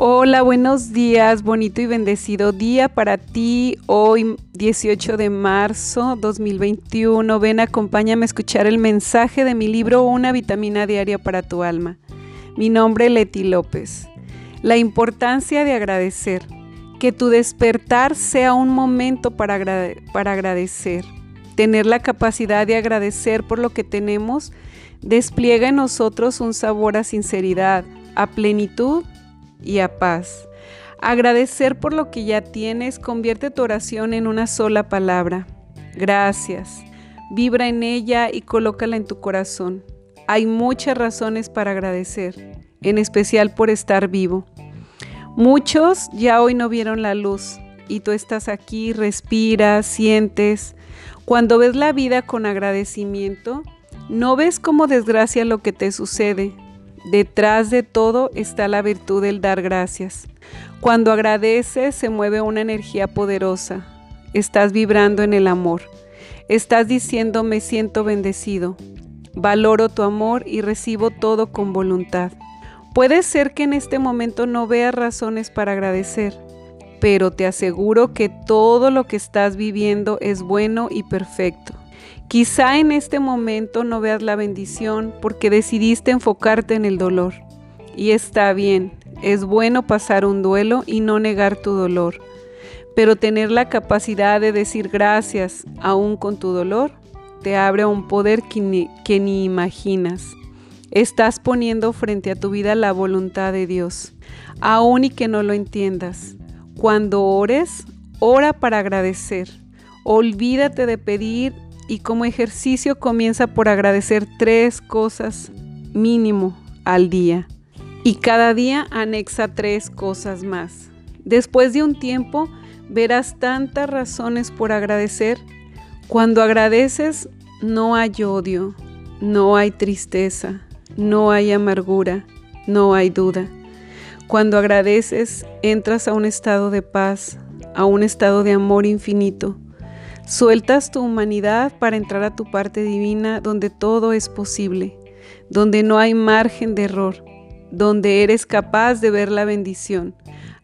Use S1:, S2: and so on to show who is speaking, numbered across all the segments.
S1: Hola, buenos días, bonito y bendecido día para ti. Hoy 18 de marzo 2021. Ven, acompáñame a escuchar el mensaje de mi libro Una vitamina diaria para tu alma. Mi nombre Leti López. La importancia de agradecer. Que tu despertar sea un momento para, para agradecer. Tener la capacidad de agradecer por lo que tenemos despliega en nosotros un sabor a sinceridad, a plenitud y a paz. Agradecer por lo que ya tienes convierte tu oración en una sola palabra. Gracias. Vibra en ella y colócala en tu corazón. Hay muchas razones para agradecer, en especial por estar vivo. Muchos ya hoy no vieron la luz y tú estás aquí, respiras, sientes. Cuando ves la vida con agradecimiento, no ves como desgracia lo que te sucede, Detrás de todo está la virtud del dar gracias. Cuando agradeces se mueve una energía poderosa. Estás vibrando en el amor. Estás diciendo me siento bendecido. Valoro tu amor y recibo todo con voluntad. Puede ser que en este momento no veas razones para agradecer, pero te aseguro que todo lo que estás viviendo es bueno y perfecto. Quizá en este momento no veas la bendición porque decidiste enfocarte en el dolor. Y está bien, es bueno pasar un duelo y no negar tu dolor, pero tener la capacidad de decir gracias aún con tu dolor te abre a un poder que ni, que ni imaginas. Estás poniendo frente a tu vida la voluntad de Dios, aún y que no lo entiendas. Cuando ores, ora para agradecer. Olvídate de pedir y como ejercicio comienza por agradecer tres cosas mínimo al día y cada día anexa tres cosas más. Después de un tiempo verás tantas razones por agradecer. Cuando agradeces no hay odio, no hay tristeza, no hay amargura, no hay duda. Cuando agradeces entras a un estado de paz, a un estado de amor infinito Sueltas tu humanidad para entrar a tu parte divina donde todo es posible, donde no hay margen de error, donde eres capaz de ver la bendición.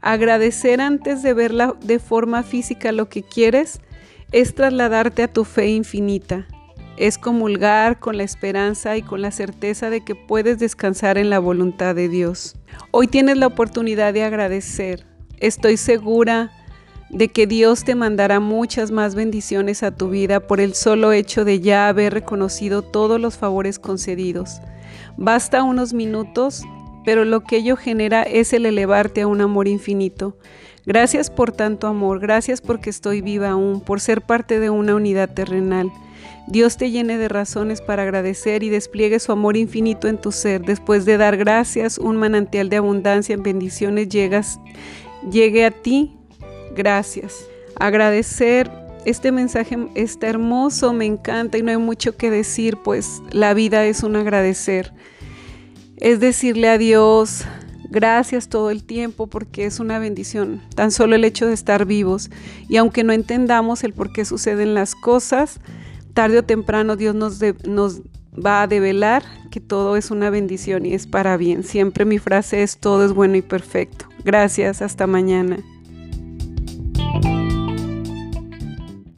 S1: Agradecer antes de verla de forma física lo que quieres es trasladarte a tu fe infinita. Es comulgar con la esperanza y con la certeza de que puedes descansar en la voluntad de Dios. Hoy tienes la oportunidad de agradecer. Estoy segura de que Dios te mandará muchas más bendiciones a tu vida por el solo hecho de ya haber reconocido todos los favores concedidos. Basta unos minutos, pero lo que ello genera es el elevarte a un amor infinito. Gracias por tanto amor, gracias porque estoy viva aún, por ser parte de una unidad terrenal. Dios te llene de razones para agradecer y despliegue su amor infinito en tu ser. Después de dar gracias, un manantial de abundancia en bendiciones llegas, llegue a ti Gracias. Agradecer. Este mensaje está hermoso, me encanta y no hay mucho que decir, pues la vida es un agradecer. Es decirle a Dios gracias todo el tiempo porque es una bendición, tan solo el hecho de estar vivos. Y aunque no entendamos el por qué suceden las cosas, tarde o temprano Dios nos, nos va a develar que todo es una bendición y es para bien. Siempre mi frase es todo es bueno y perfecto. Gracias, hasta mañana.